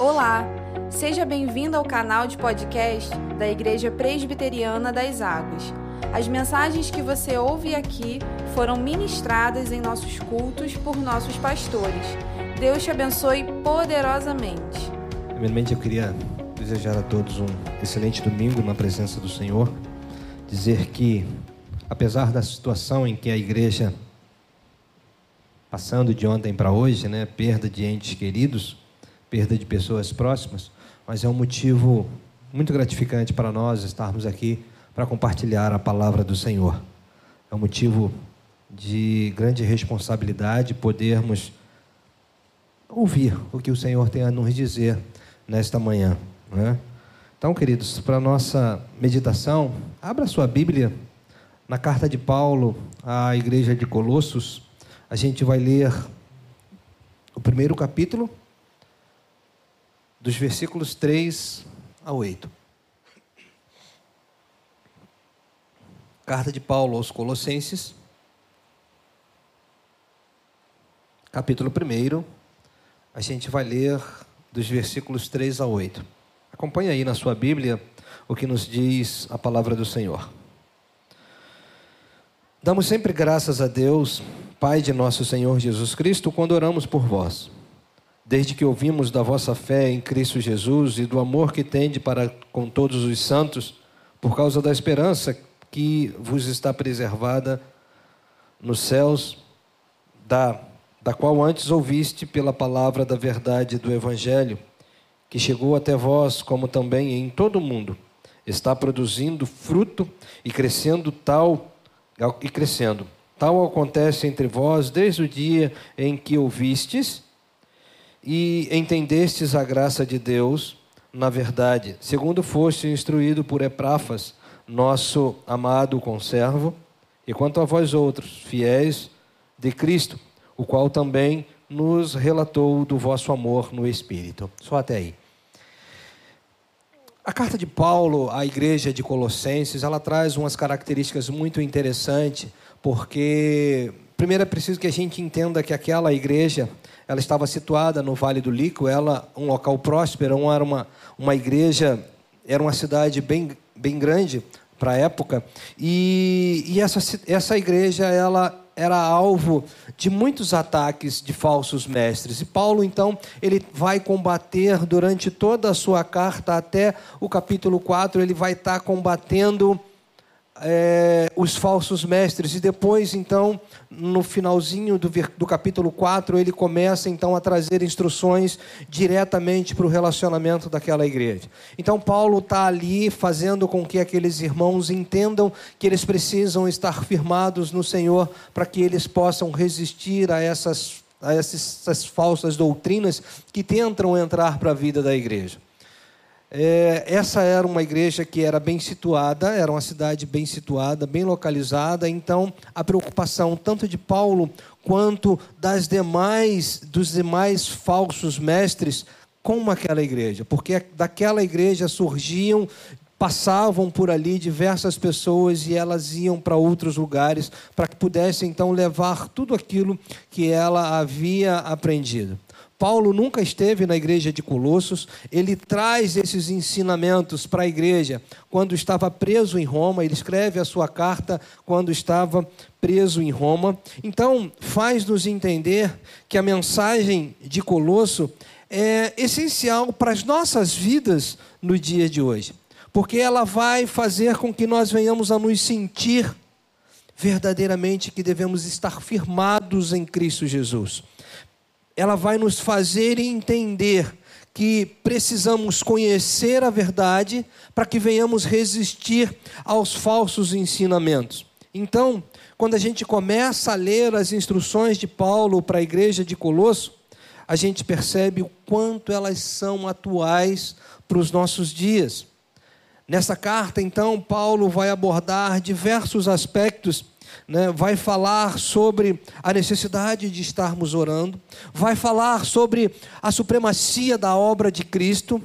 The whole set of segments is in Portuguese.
Olá, seja bem-vindo ao canal de podcast da Igreja Presbiteriana das Águas. As mensagens que você ouve aqui foram ministradas em nossos cultos por nossos pastores. Deus te abençoe poderosamente. Primeiramente, eu queria desejar a todos um excelente domingo na presença do Senhor. Dizer que, apesar da situação em que a igreja passando de ontem para hoje, né, perda de entes queridos, perda de pessoas próximas, mas é um motivo muito gratificante para nós estarmos aqui para compartilhar a palavra do Senhor. É um motivo de grande responsabilidade podermos ouvir o que o Senhor tem a nos dizer nesta manhã. Né? Então, queridos, para a nossa meditação, abra sua Bíblia na carta de Paulo à igreja de Colossos. A gente vai ler o primeiro capítulo, dos versículos 3 a 8. Carta de Paulo aos Colossenses, capítulo 1, a gente vai ler dos versículos 3 a 8. Acompanhe aí na sua Bíblia o que nos diz a palavra do Senhor. Damos sempre graças a Deus, Pai de nosso Senhor Jesus Cristo, quando oramos por vós desde que ouvimos da vossa fé em Cristo Jesus e do amor que tende para com todos os santos, por causa da esperança que vos está preservada nos céus, da, da qual antes ouviste pela palavra da verdade do Evangelho, que chegou até vós, como também em todo o mundo, está produzindo fruto e crescendo tal e crescendo. Tal acontece entre vós desde o dia em que ouvistes e entendestes a graça de Deus na verdade, segundo foste instruído por Epráfas, nosso amado conservo, e quanto a vós outros, fiéis de Cristo, o qual também nos relatou do vosso amor no Espírito. Só até aí. A carta de Paulo à igreja de Colossenses, ela traz umas características muito interessantes, porque primeiro é preciso que a gente entenda que aquela igreja ela estava situada no Vale do Lico, ela um local próspero, era uma, uma igreja, era uma cidade bem, bem grande para a época, e, e essa, essa igreja ela era alvo de muitos ataques de falsos mestres. E Paulo, então, ele vai combater durante toda a sua carta, até o capítulo 4, ele vai estar combatendo é, os falsos mestres. E depois, então, no finalzinho do, do capítulo 4, ele começa então a trazer instruções diretamente para o relacionamento daquela igreja. Então, Paulo está ali fazendo com que aqueles irmãos entendam que eles precisam estar firmados no Senhor para que eles possam resistir a essas, a essas falsas doutrinas que tentam entrar para a vida da igreja. É, essa era uma igreja que era bem situada, era uma cidade bem situada, bem localizada. Então, a preocupação tanto de Paulo quanto das demais dos demais falsos mestres com aquela igreja, porque daquela igreja surgiam passavam por ali diversas pessoas e elas iam para outros lugares para que pudessem então levar tudo aquilo que ela havia aprendido. Paulo nunca esteve na igreja de Colossos, ele traz esses ensinamentos para a igreja quando estava preso em Roma, ele escreve a sua carta quando estava preso em Roma. Então, faz-nos entender que a mensagem de Colosso é essencial para as nossas vidas no dia de hoje, porque ela vai fazer com que nós venhamos a nos sentir verdadeiramente que devemos estar firmados em Cristo Jesus ela vai nos fazer entender que precisamos conhecer a verdade para que venhamos resistir aos falsos ensinamentos. Então, quando a gente começa a ler as instruções de Paulo para a igreja de Colosso, a gente percebe o quanto elas são atuais para os nossos dias. Nessa carta, então, Paulo vai abordar diversos aspectos né, vai falar sobre a necessidade de estarmos orando, vai falar sobre a supremacia da obra de Cristo,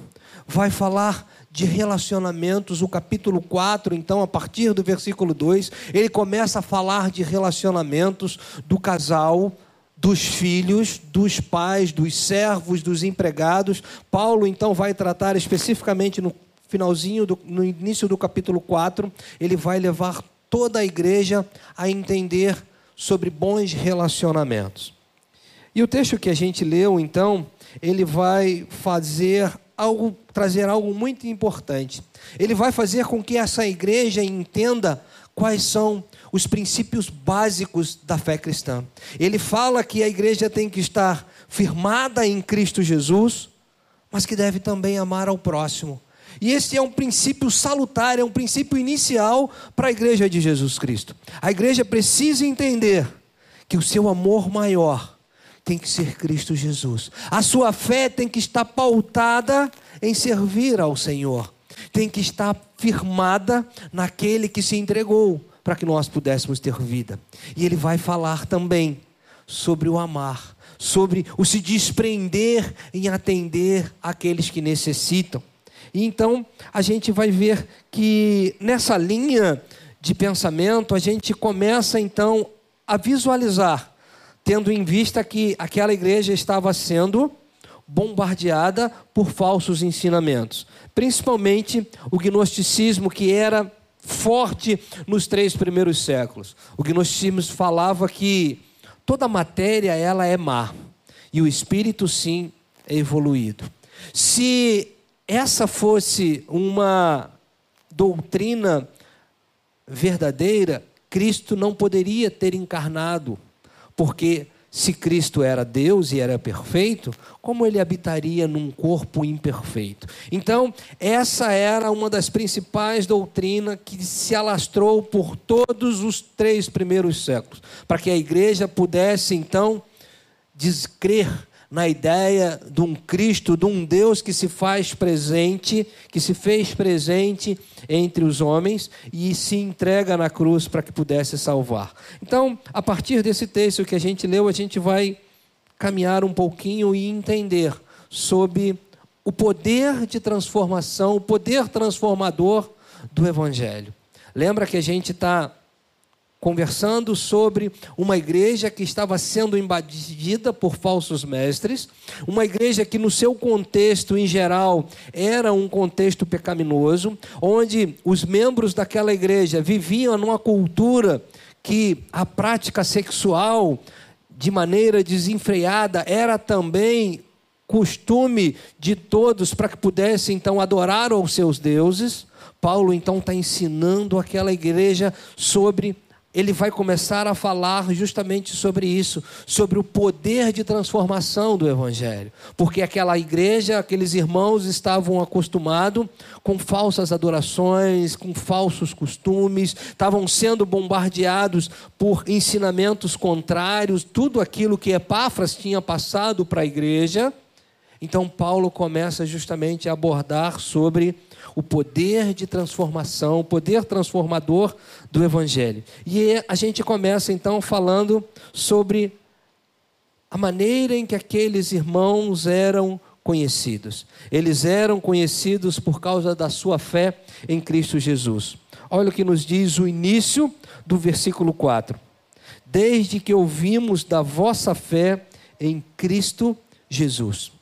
vai falar de relacionamentos. O capítulo 4, então, a partir do versículo 2, ele começa a falar de relacionamentos do casal, dos filhos, dos pais, dos servos, dos empregados. Paulo então vai tratar especificamente no finalzinho, do, no início do capítulo 4, ele vai levar toda a igreja a entender sobre bons relacionamentos. E o texto que a gente leu, então, ele vai fazer algo, trazer algo muito importante. Ele vai fazer com que essa igreja entenda quais são os princípios básicos da fé cristã. Ele fala que a igreja tem que estar firmada em Cristo Jesus, mas que deve também amar ao próximo. E esse é um princípio salutar, é um princípio inicial para a igreja de Jesus Cristo. A igreja precisa entender que o seu amor maior tem que ser Cristo Jesus. A sua fé tem que estar pautada em servir ao Senhor. Tem que estar firmada naquele que se entregou para que nós pudéssemos ter vida. E ele vai falar também sobre o amar, sobre o se desprender em atender aqueles que necessitam. E então a gente vai ver que nessa linha de pensamento a gente começa então a visualizar, tendo em vista que aquela igreja estava sendo bombardeada por falsos ensinamentos, principalmente o gnosticismo que era forte nos três primeiros séculos. O gnosticismo falava que toda matéria ela é má e o espírito sim é evoluído. Se essa fosse uma doutrina verdadeira, Cristo não poderia ter encarnado, porque se Cristo era Deus e era perfeito, como ele habitaria num corpo imperfeito? Então, essa era uma das principais doutrinas que se alastrou por todos os três primeiros séculos, para que a igreja pudesse então descrer na ideia de um Cristo, de um Deus que se faz presente, que se fez presente entre os homens e se entrega na cruz para que pudesse salvar. Então, a partir desse texto que a gente leu, a gente vai caminhar um pouquinho e entender sobre o poder de transformação, o poder transformador do Evangelho. Lembra que a gente está conversando sobre uma igreja que estava sendo invadida por falsos mestres, uma igreja que, no seu contexto em geral, era um contexto pecaminoso, onde os membros daquela igreja viviam numa cultura que a prática sexual, de maneira desenfreada, era também costume de todos para que pudessem então adorar aos seus deuses. Paulo então está ensinando aquela igreja sobre ele vai começar a falar justamente sobre isso, sobre o poder de transformação do Evangelho. Porque aquela igreja, aqueles irmãos estavam acostumados com falsas adorações, com falsos costumes, estavam sendo bombardeados por ensinamentos contrários, tudo aquilo que Epáfras tinha passado para a igreja. Então, Paulo começa justamente a abordar sobre o poder de transformação, o poder transformador do Evangelho. E a gente começa então falando sobre a maneira em que aqueles irmãos eram conhecidos. Eles eram conhecidos por causa da sua fé em Cristo Jesus. Olha o que nos diz o início do versículo 4. Desde que ouvimos da vossa fé em Cristo Jesus.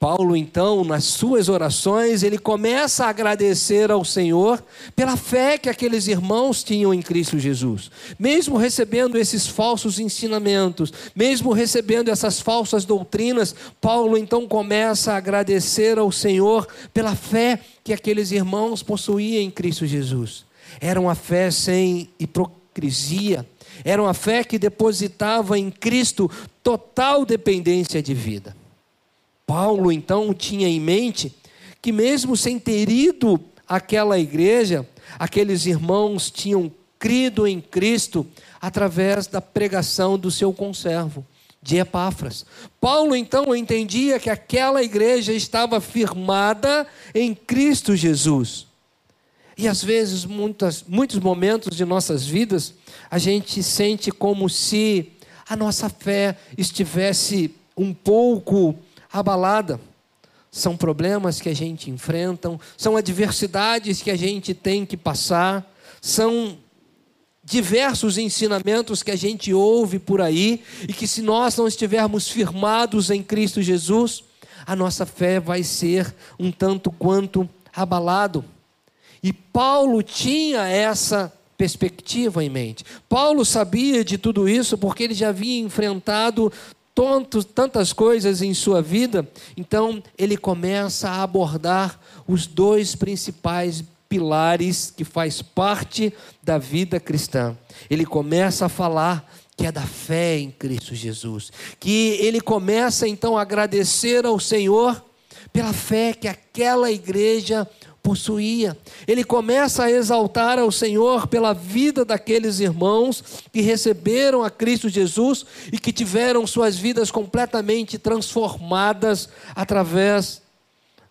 Paulo, então, nas suas orações, ele começa a agradecer ao Senhor pela fé que aqueles irmãos tinham em Cristo Jesus. Mesmo recebendo esses falsos ensinamentos, mesmo recebendo essas falsas doutrinas, Paulo então começa a agradecer ao Senhor pela fé que aqueles irmãos possuíam em Cristo Jesus. Era uma fé sem hipocrisia, era uma fé que depositava em Cristo total dependência de vida. Paulo então tinha em mente que, mesmo sem ter ido àquela igreja, aqueles irmãos tinham crido em Cristo através da pregação do seu conservo, de Epáfras. Paulo então entendia que aquela igreja estava firmada em Cristo Jesus. E às vezes, muitas, muitos momentos de nossas vidas, a gente sente como se a nossa fé estivesse um pouco abalada. São problemas que a gente enfrenta, são adversidades que a gente tem que passar, são diversos ensinamentos que a gente ouve por aí e que se nós não estivermos firmados em Cristo Jesus, a nossa fé vai ser um tanto quanto abalado. E Paulo tinha essa perspectiva em mente. Paulo sabia de tudo isso porque ele já havia enfrentado tontos, tantas coisas em sua vida, então ele começa a abordar os dois principais pilares que faz parte da vida cristã. Ele começa a falar que é da fé em Cristo Jesus, que ele começa então a agradecer ao Senhor pela fé que aquela igreja possuía. Ele começa a exaltar ao Senhor pela vida daqueles irmãos que receberam a Cristo Jesus e que tiveram suas vidas completamente transformadas através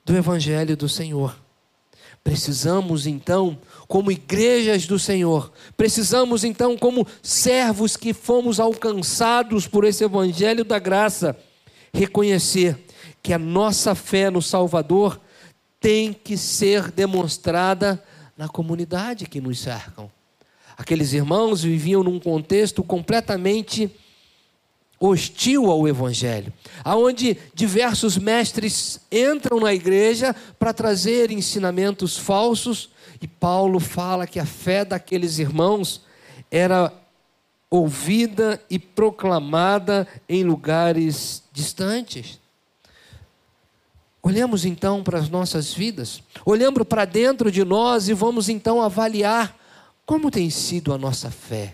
do Evangelho do Senhor. Precisamos então, como igrejas do Senhor, precisamos então, como servos que fomos alcançados por esse Evangelho da graça, reconhecer que a nossa fé no Salvador tem que ser demonstrada na comunidade que nos cercam. Aqueles irmãos viviam num contexto completamente hostil ao evangelho, aonde diversos mestres entram na igreja para trazer ensinamentos falsos, e Paulo fala que a fé daqueles irmãos era ouvida e proclamada em lugares distantes. Olhamos então para as nossas vidas, olhamos para dentro de nós e vamos então avaliar como tem sido a nossa fé.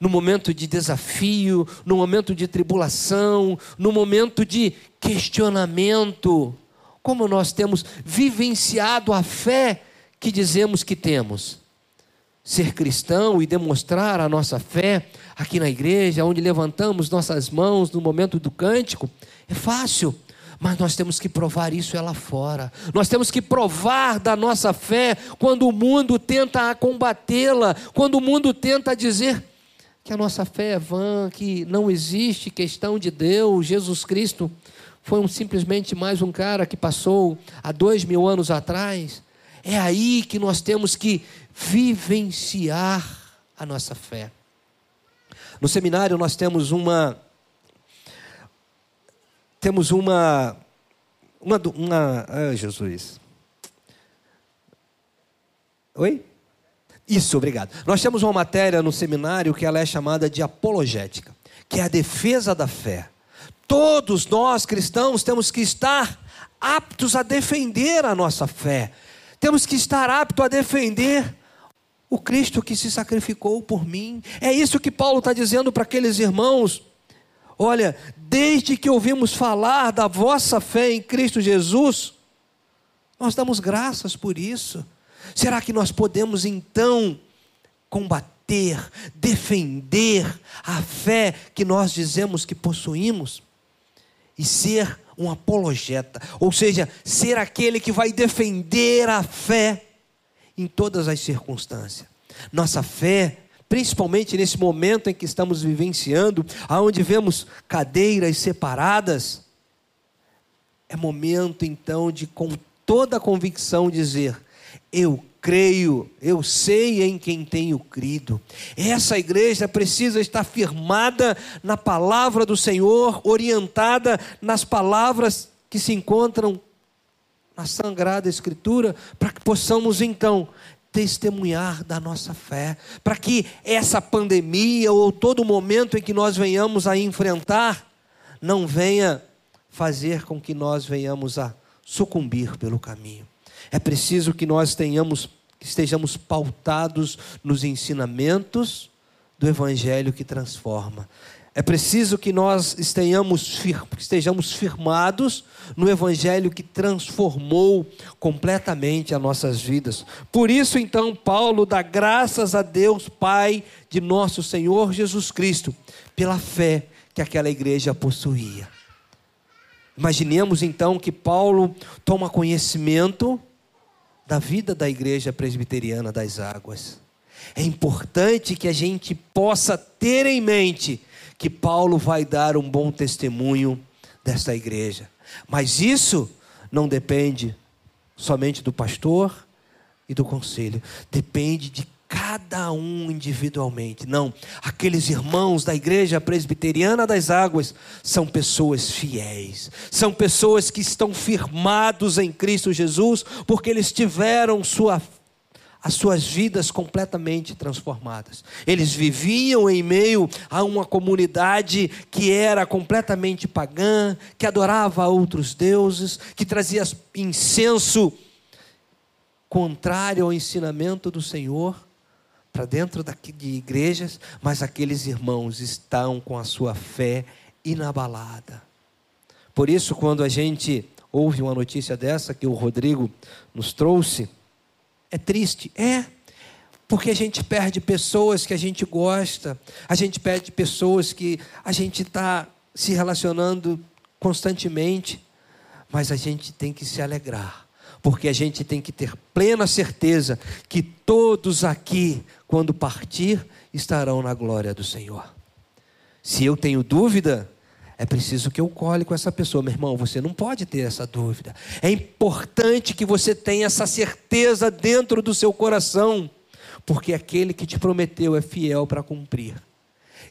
No momento de desafio, no momento de tribulação, no momento de questionamento, como nós temos vivenciado a fé que dizemos que temos. Ser cristão e demonstrar a nossa fé aqui na igreja, onde levantamos nossas mãos no momento do cântico, é fácil mas nós temos que provar isso é lá fora. Nós temos que provar da nossa fé quando o mundo tenta combatê-la, quando o mundo tenta dizer que a nossa fé é vã, que não existe questão de Deus, Jesus Cristo foi um, simplesmente mais um cara que passou há dois mil anos atrás. É aí que nós temos que vivenciar a nossa fé. No seminário nós temos uma temos uma. Uma. uma ah, Jesus. Oi? Isso, obrigado. Nós temos uma matéria no seminário que ela é chamada de apologética, que é a defesa da fé. Todos nós cristãos temos que estar aptos a defender a nossa fé. Temos que estar aptos a defender o Cristo que se sacrificou por mim. É isso que Paulo está dizendo para aqueles irmãos Olha, desde que ouvimos falar da vossa fé em Cristo Jesus, nós damos graças por isso. Será que nós podemos então combater, defender a fé que nós dizemos que possuímos e ser um apologeta, ou seja, ser aquele que vai defender a fé em todas as circunstâncias? Nossa fé principalmente nesse momento em que estamos vivenciando, aonde vemos cadeiras separadas, é momento então de com toda a convicção dizer: eu creio, eu sei em quem tenho crido. Essa igreja precisa estar firmada na palavra do Senhor, orientada nas palavras que se encontram na Sagrada Escritura, para que possamos então testemunhar da nossa fé, para que essa pandemia ou todo momento em que nós venhamos a enfrentar não venha fazer com que nós venhamos a sucumbir pelo caminho. É preciso que nós tenhamos estejamos pautados nos ensinamentos do evangelho que transforma. É preciso que nós estejamos, firmados no Evangelho que transformou completamente as nossas vidas. Por isso, então, Paulo dá graças a Deus, Pai de nosso Senhor Jesus Cristo, pela fé que aquela igreja possuía. Imaginemos então que Paulo toma conhecimento da vida da igreja presbiteriana das águas. É importante que a gente possa ter em mente que Paulo vai dar um bom testemunho desta igreja. Mas isso não depende somente do pastor e do conselho, depende de cada um individualmente. Não, aqueles irmãos da igreja presbiteriana das águas são pessoas fiéis, são pessoas que estão firmados em Cristo Jesus, porque eles tiveram sua as suas vidas completamente transformadas. Eles viviam em meio a uma comunidade que era completamente pagã, que adorava outros deuses, que trazia incenso contrário ao ensinamento do Senhor para dentro de igrejas, mas aqueles irmãos estão com a sua fé inabalada. Por isso, quando a gente ouve uma notícia dessa que o Rodrigo nos trouxe, é triste, é, porque a gente perde pessoas que a gente gosta, a gente perde pessoas que a gente está se relacionando constantemente, mas a gente tem que se alegrar. Porque a gente tem que ter plena certeza que todos aqui, quando partir, estarão na glória do Senhor. Se eu tenho dúvida, é preciso que eu cole com essa pessoa. Meu irmão, você não pode ter essa dúvida. É importante que você tenha essa certeza dentro do seu coração, porque aquele que te prometeu é fiel para cumprir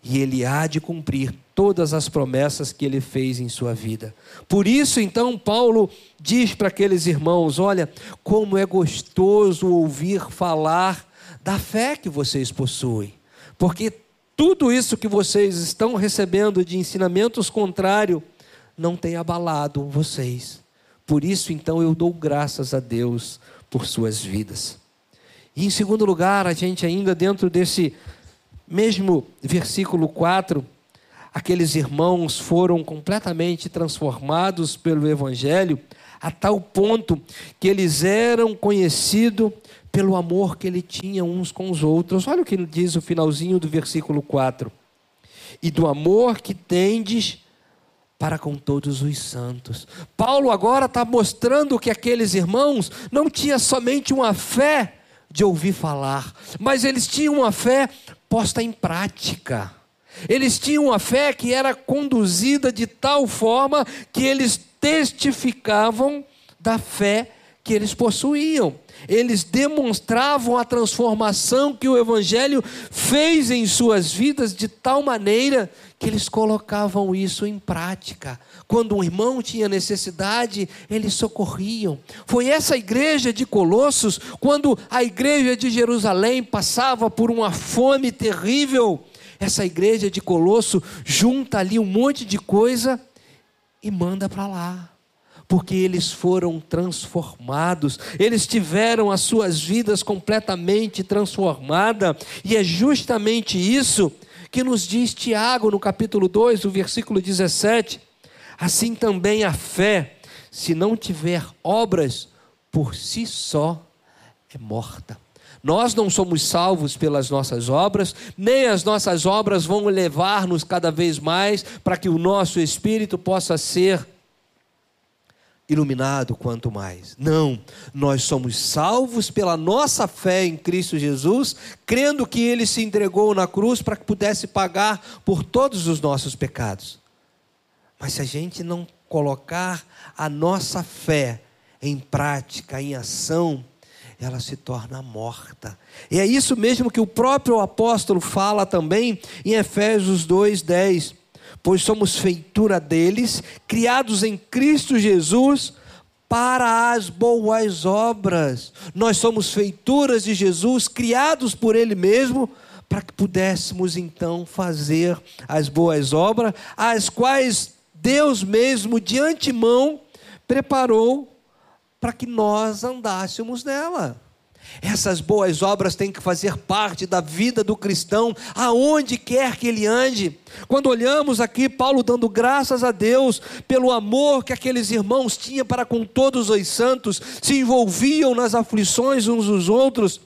e ele há de cumprir todas as promessas que ele fez em sua vida. Por isso, então, Paulo diz para aqueles irmãos: Olha, como é gostoso ouvir falar da fé que vocês possuem, porque tudo isso que vocês estão recebendo de ensinamentos contrários não tem abalado vocês. Por isso, então, eu dou graças a Deus por suas vidas. E em segundo lugar, a gente ainda dentro desse mesmo versículo 4, aqueles irmãos foram completamente transformados pelo Evangelho, a tal ponto que eles eram conhecidos pelo amor que ele tinha uns com os outros. Olha o que diz o finalzinho do versículo 4. E do amor que tendes para com todos os santos. Paulo agora está mostrando que aqueles irmãos não tinham somente uma fé de ouvir falar, mas eles tinham uma fé posta em prática. Eles tinham uma fé que era conduzida de tal forma que eles testificavam da fé que eles possuíam. Eles demonstravam a transformação que o Evangelho fez em suas vidas de tal maneira que eles colocavam isso em prática. Quando um irmão tinha necessidade, eles socorriam. Foi essa igreja de Colossos, quando a igreja de Jerusalém passava por uma fome terrível, essa igreja de Colosso junta ali um monte de coisa e manda para lá porque eles foram transformados, eles tiveram as suas vidas completamente transformadas, e é justamente isso que nos diz Tiago no capítulo 2, o versículo 17. Assim também a fé, se não tiver obras, por si só é morta. Nós não somos salvos pelas nossas obras, nem as nossas obras vão levar-nos cada vez mais para que o nosso espírito possa ser iluminado quanto mais. Não, nós somos salvos pela nossa fé em Cristo Jesus, crendo que ele se entregou na cruz para que pudesse pagar por todos os nossos pecados. Mas se a gente não colocar a nossa fé em prática, em ação, ela se torna morta. E é isso mesmo que o próprio apóstolo fala também em Efésios 2:10 pois somos feitura deles, criados em Cristo Jesus para as boas obras. Nós somos feituras de Jesus, criados por Ele mesmo, para que pudéssemos então fazer as boas obras, as quais Deus mesmo de antemão preparou para que nós andássemos nela. Essas boas obras têm que fazer parte da vida do cristão, aonde quer que ele ande. Quando olhamos aqui, Paulo dando graças a Deus pelo amor que aqueles irmãos tinham para com todos os santos, se envolviam nas aflições uns dos outros,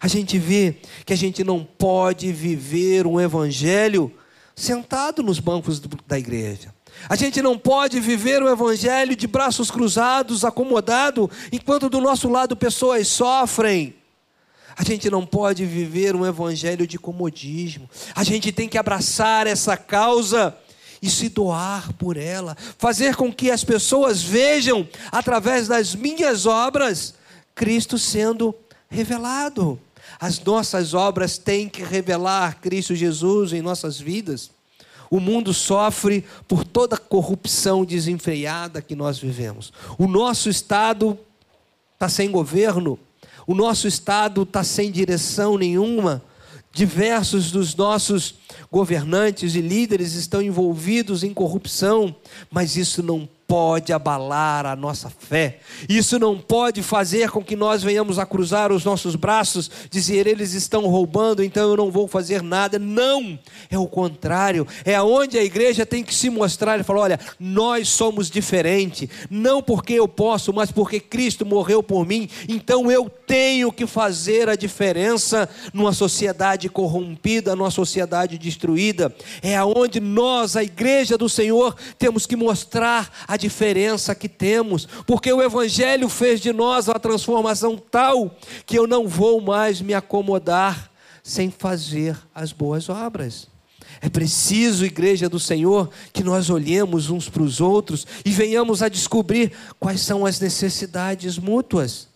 a gente vê que a gente não pode viver um evangelho sentado nos bancos da igreja. A gente não pode viver o evangelho de braços cruzados, acomodado, enquanto do nosso lado pessoas sofrem. A gente não pode viver um evangelho de comodismo. A gente tem que abraçar essa causa e se doar por ela, fazer com que as pessoas vejam através das minhas obras Cristo sendo revelado. As nossas obras têm que revelar Cristo Jesus em nossas vidas. O mundo sofre por toda a corrupção desenfreada que nós vivemos. O nosso Estado está sem governo, o nosso Estado está sem direção nenhuma. Diversos dos nossos governantes e líderes estão envolvidos em corrupção, mas isso não pode abalar a nossa fé. Isso não pode fazer com que nós venhamos a cruzar os nossos braços, dizer eles estão roubando, então eu não vou fazer nada. Não, é o contrário. É aonde a igreja tem que se mostrar e falar: olha, nós somos diferentes, não porque eu posso, mas porque Cristo morreu por mim. Então eu tenho que fazer a diferença numa sociedade corrompida, numa sociedade destruída. É aonde nós, a igreja do Senhor, temos que mostrar a a diferença que temos, porque o Evangelho fez de nós uma transformação tal que eu não vou mais me acomodar sem fazer as boas obras. É preciso, igreja do Senhor, que nós olhemos uns para os outros e venhamos a descobrir quais são as necessidades mútuas.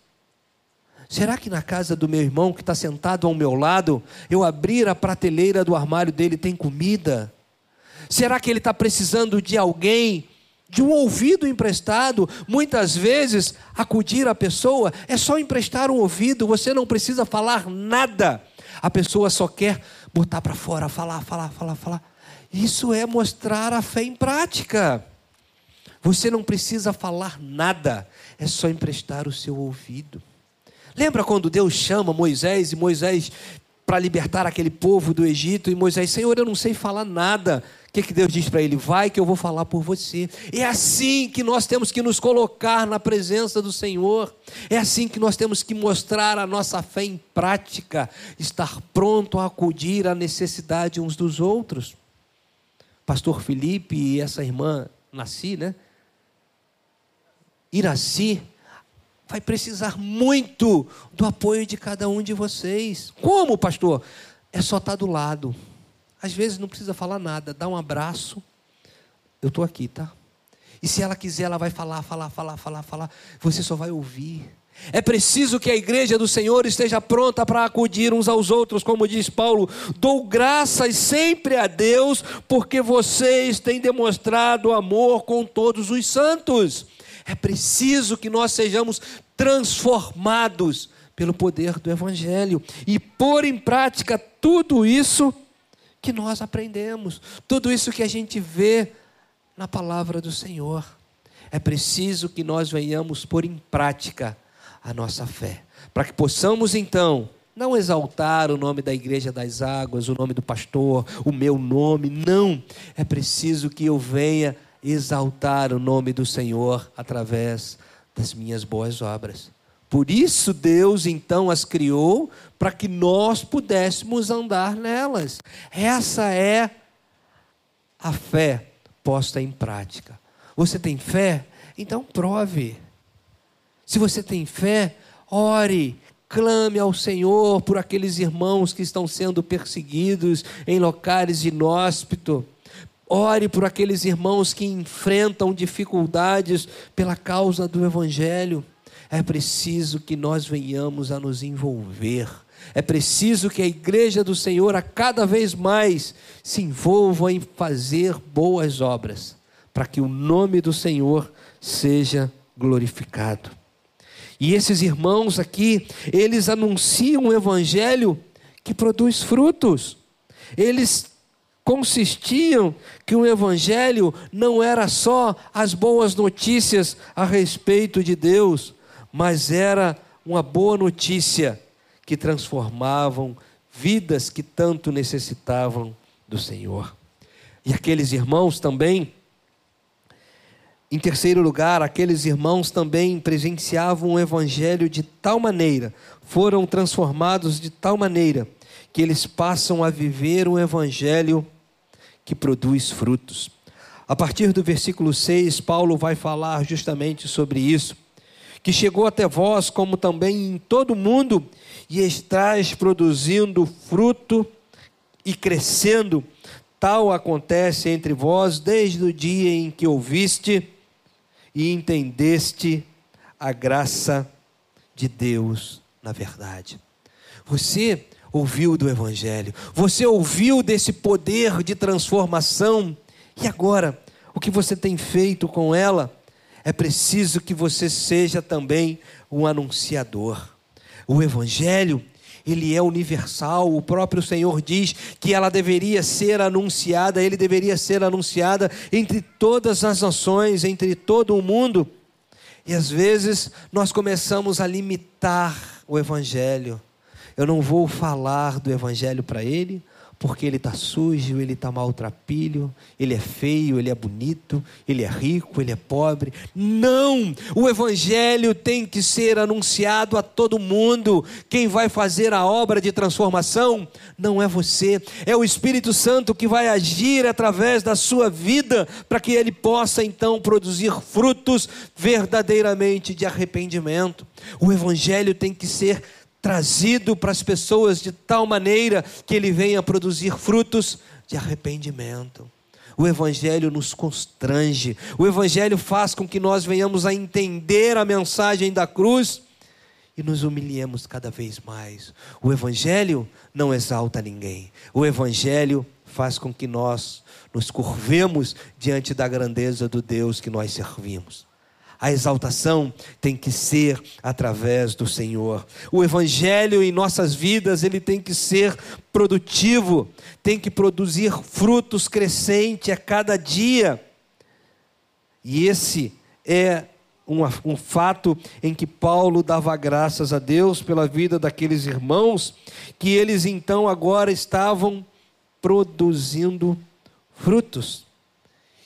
Será que na casa do meu irmão que está sentado ao meu lado, eu abrir a prateleira do armário dele tem comida? Será que ele está precisando de alguém de um ouvido emprestado. Muitas vezes, acudir a pessoa é só emprestar um ouvido, você não precisa falar nada. A pessoa só quer botar para fora, falar, falar, falar, falar. Isso é mostrar a fé em prática. Você não precisa falar nada, é só emprestar o seu ouvido. Lembra quando Deus chama Moisés e Moisés para libertar aquele povo do Egito e Moisés, Senhor, eu não sei falar nada. O que, que Deus diz para ele? Vai que eu vou falar por você. É assim que nós temos que nos colocar na presença do Senhor. É assim que nós temos que mostrar a nossa fé em prática, estar pronto a acudir à necessidade uns dos outros. Pastor Felipe e essa irmã Nasci, né? Iraci vai precisar muito do apoio de cada um de vocês. Como, pastor? É só estar do lado. Às vezes não precisa falar nada, dá um abraço. Eu estou aqui, tá? E se ela quiser, ela vai falar, falar, falar, falar, falar. Você só vai ouvir. É preciso que a igreja do Senhor esteja pronta para acudir uns aos outros, como diz Paulo. Dou graças sempre a Deus, porque vocês têm demonstrado amor com todos os santos. É preciso que nós sejamos transformados pelo poder do Evangelho e pôr em prática tudo isso que nós aprendemos, tudo isso que a gente vê na palavra do Senhor. É preciso que nós venhamos pôr em prática a nossa fé, para que possamos então não exaltar o nome da igreja das águas, o nome do pastor, o meu nome, não. É preciso que eu venha exaltar o nome do Senhor através das minhas boas obras. Por isso Deus então as criou para que nós pudéssemos andar nelas. Essa é a fé posta em prática. Você tem fé? Então prove. Se você tem fé, ore, clame ao Senhor por aqueles irmãos que estão sendo perseguidos em locais inóspitos. Ore por aqueles irmãos que enfrentam dificuldades pela causa do Evangelho. É preciso que nós venhamos a nos envolver. É preciso que a igreja do Senhor a cada vez mais se envolva em fazer boas obras, para que o nome do Senhor seja glorificado. E esses irmãos aqui, eles anunciam um evangelho que produz frutos. Eles consistiam que o evangelho não era só as boas notícias a respeito de Deus, mas era uma boa notícia que transformavam vidas que tanto necessitavam do Senhor. E aqueles irmãos também, em terceiro lugar, aqueles irmãos também presenciavam o Evangelho de tal maneira, foram transformados de tal maneira, que eles passam a viver um Evangelho que produz frutos. A partir do versículo 6, Paulo vai falar justamente sobre isso que chegou até vós, como também em todo o mundo, e estás produzindo fruto e crescendo. Tal acontece entre vós desde o dia em que ouviste e entendeste a graça de Deus na verdade. Você ouviu do Evangelho, você ouviu desse poder de transformação, e agora, o que você tem feito com ela? É preciso que você seja também um anunciador. O Evangelho, ele é universal, o próprio Senhor diz que ela deveria ser anunciada, ele deveria ser anunciada entre todas as nações, entre todo o mundo. E às vezes nós começamos a limitar o Evangelho. Eu não vou falar do Evangelho para ele, porque ele está sujo, ele está maltrapilho, ele é feio, ele é bonito, ele é rico, ele é pobre. Não! O Evangelho tem que ser anunciado a todo mundo. Quem vai fazer a obra de transformação não é você, é o Espírito Santo que vai agir através da sua vida para que ele possa então produzir frutos verdadeiramente de arrependimento. O Evangelho tem que ser trazido para as pessoas de tal maneira que ele venha produzir frutos de arrependimento. O Evangelho nos constrange, o Evangelho faz com que nós venhamos a entender a mensagem da cruz e nos humilhemos cada vez mais. O Evangelho não exalta ninguém, o Evangelho faz com que nós nos curvemos diante da grandeza do Deus que nós servimos. A exaltação tem que ser através do Senhor. O evangelho em nossas vidas, ele tem que ser produtivo, tem que produzir frutos crescentes a cada dia. E esse é um, um, fato em que Paulo dava graças a Deus pela vida daqueles irmãos, que eles então agora estavam produzindo frutos.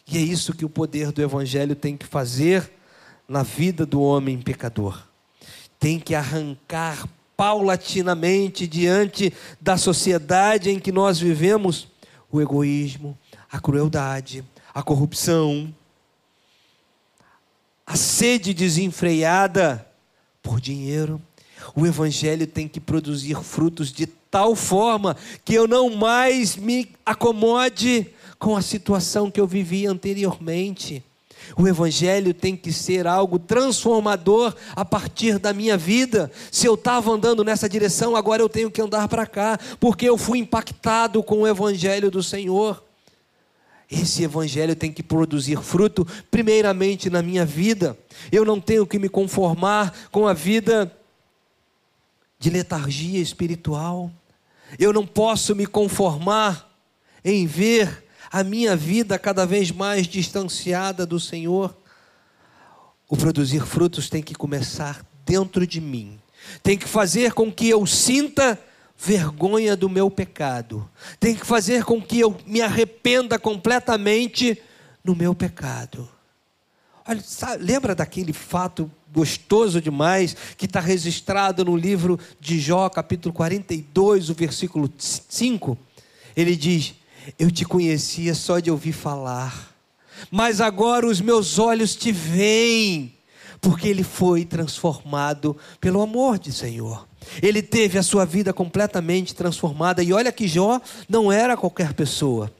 E é isso que o poder do Evangelho tem que fazer na vida do homem pecador. Tem que arrancar paulatinamente diante da sociedade em que nós vivemos o egoísmo, a crueldade, a corrupção, a sede desenfreada por dinheiro. O evangelho tem que produzir frutos de tal forma que eu não mais me acomode com a situação que eu vivia anteriormente o Evangelho tem que ser algo transformador a partir da minha vida. Se eu estava andando nessa direção, agora eu tenho que andar para cá, porque eu fui impactado com o Evangelho do Senhor. Esse Evangelho tem que produzir fruto, primeiramente na minha vida. Eu não tenho que me conformar com a vida de letargia espiritual. Eu não posso me conformar em ver a minha vida cada vez mais distanciada do Senhor. O produzir frutos tem que começar dentro de mim, tem que fazer com que eu sinta vergonha do meu pecado, tem que fazer com que eu me arrependa completamente no meu pecado. Olha, sabe, lembra daquele fato gostoso demais que está registrado no livro de Jó, capítulo 42, o versículo 5? Ele diz: eu te conhecia só de ouvir falar, mas agora os meus olhos te veem, porque ele foi transformado pelo amor de Senhor. Ele teve a sua vida completamente transformada, e olha que Jó não era qualquer pessoa.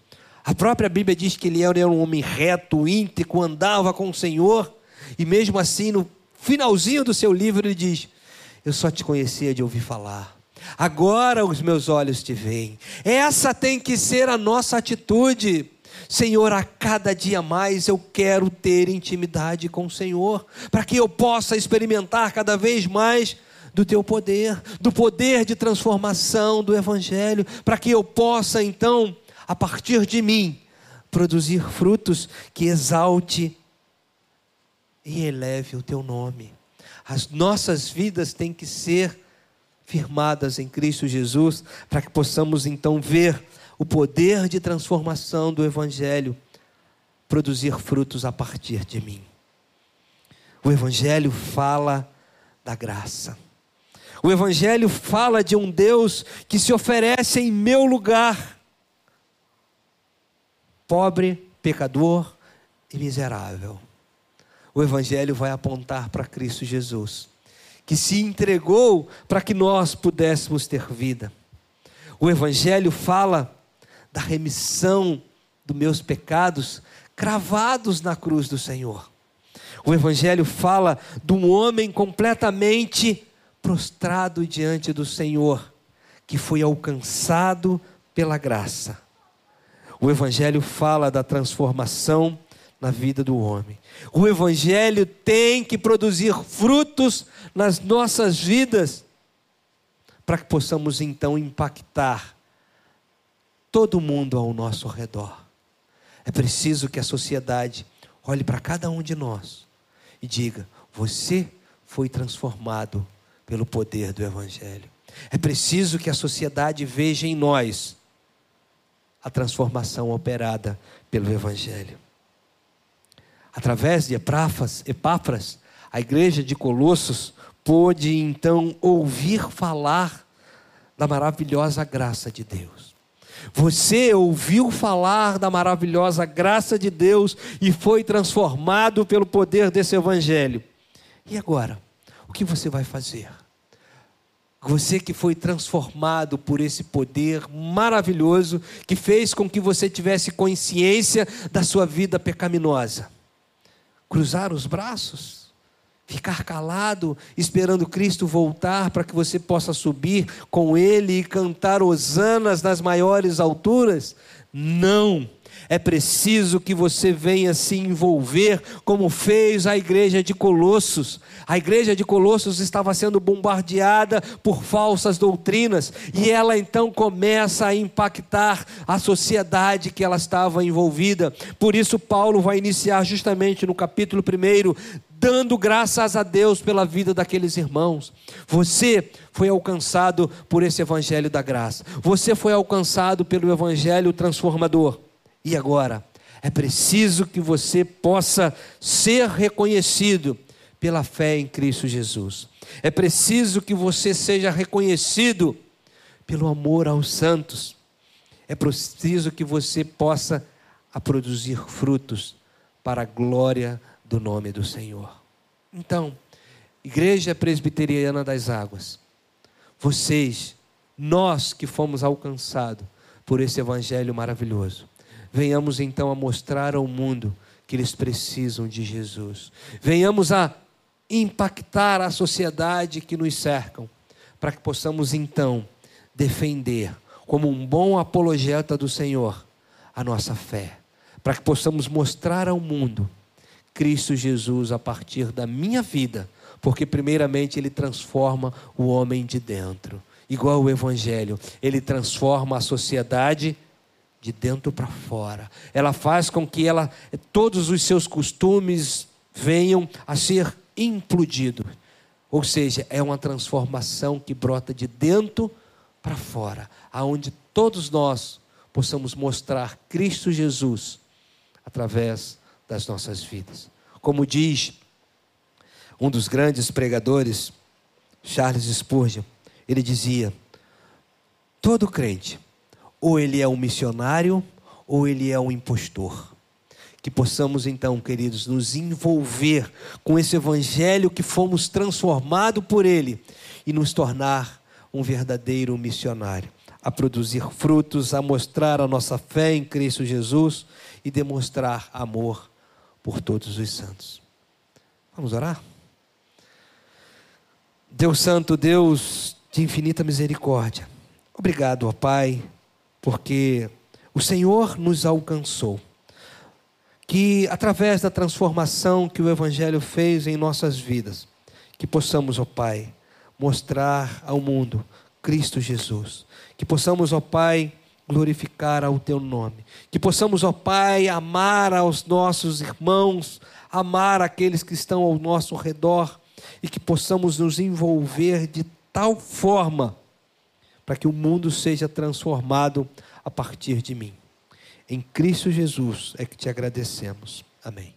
A própria Bíblia diz que ele era um homem reto, íntegro, andava com o Senhor, e mesmo assim, no finalzinho do seu livro, ele diz: Eu só te conhecia de ouvir falar agora os meus olhos te veem. Essa tem que ser a nossa atitude. Senhor, a cada dia mais eu quero ter intimidade com o Senhor, para que eu possa experimentar cada vez mais do teu poder, do poder de transformação do Evangelho, para que eu possa então, a partir de mim, produzir frutos que exalte e eleve o teu nome. As nossas vidas têm que ser firmadas em Cristo Jesus, para que possamos então ver o poder de transformação do Evangelho produzir frutos a partir de mim. O Evangelho fala da graça. O Evangelho fala de um Deus que se oferece em meu lugar, pobre, pecador e miserável. O Evangelho vai apontar para Cristo Jesus que se entregou para que nós pudéssemos ter vida. O Evangelho fala da remissão dos meus pecados cravados na cruz do Senhor. O Evangelho fala de um homem completamente prostrado diante do Senhor, que foi alcançado pela graça. O Evangelho fala da transformação na vida do homem. O Evangelho tem que produzir frutos nas nossas vidas, para que possamos então impactar todo mundo ao nosso redor. É preciso que a sociedade olhe para cada um de nós e diga: você foi transformado pelo poder do Evangelho. É preciso que a sociedade veja em nós a transformação operada pelo Evangelho. Através de Epáfras, Epáfras, a igreja de Colossos pôde então ouvir falar da maravilhosa graça de Deus. Você ouviu falar da maravilhosa graça de Deus e foi transformado pelo poder desse evangelho. E agora? O que você vai fazer? Você que foi transformado por esse poder maravilhoso que fez com que você tivesse consciência da sua vida pecaminosa. Cruzar os braços? Ficar calado, esperando Cristo voltar para que você possa subir com Ele e cantar hosanas nas maiores alturas? Não. É preciso que você venha se envolver, como fez a igreja de Colossos. A igreja de Colossos estava sendo bombardeada por falsas doutrinas, e ela então começa a impactar a sociedade que ela estava envolvida. Por isso, Paulo vai iniciar justamente no capítulo 1, dando graças a Deus pela vida daqueles irmãos. Você foi alcançado por esse evangelho da graça. Você foi alcançado pelo evangelho transformador. E agora, é preciso que você possa ser reconhecido pela fé em Cristo Jesus. É preciso que você seja reconhecido pelo amor aos santos. É preciso que você possa a produzir frutos para a glória do nome do Senhor. Então, Igreja Presbiteriana das Águas, vocês, nós que fomos alcançados por esse evangelho maravilhoso, venhamos então a mostrar ao mundo que eles precisam de Jesus. Venhamos a impactar a sociedade que nos cercam, para que possamos então defender, como um bom apologeta do Senhor, a nossa fé, para que possamos mostrar ao mundo Cristo Jesus a partir da minha vida, porque primeiramente ele transforma o homem de dentro. Igual o evangelho, ele transforma a sociedade de dentro para fora. Ela faz com que ela todos os seus costumes venham a ser implodidos. Ou seja, é uma transformação que brota de dentro para fora, aonde todos nós possamos mostrar Cristo Jesus através das nossas vidas. Como diz um dos grandes pregadores, Charles Spurgeon, ele dizia: todo crente ou ele é um missionário, ou ele é um impostor. Que possamos então, queridos, nos envolver com esse evangelho que fomos transformados por ele e nos tornar um verdadeiro missionário, a produzir frutos, a mostrar a nossa fé em Cristo Jesus e demonstrar amor por todos os santos. Vamos orar? Deus Santo, Deus de infinita misericórdia, obrigado, ó Pai porque o Senhor nos alcançou. Que através da transformação que o Evangelho fez em nossas vidas, que possamos, ó Pai, mostrar ao mundo Cristo Jesus. Que possamos, ó Pai, glorificar ao Teu nome. Que possamos, ó Pai, amar aos nossos irmãos, amar aqueles que estão ao nosso redor e que possamos nos envolver de tal forma para que o mundo seja transformado a partir de mim. Em Cristo Jesus é que te agradecemos. Amém.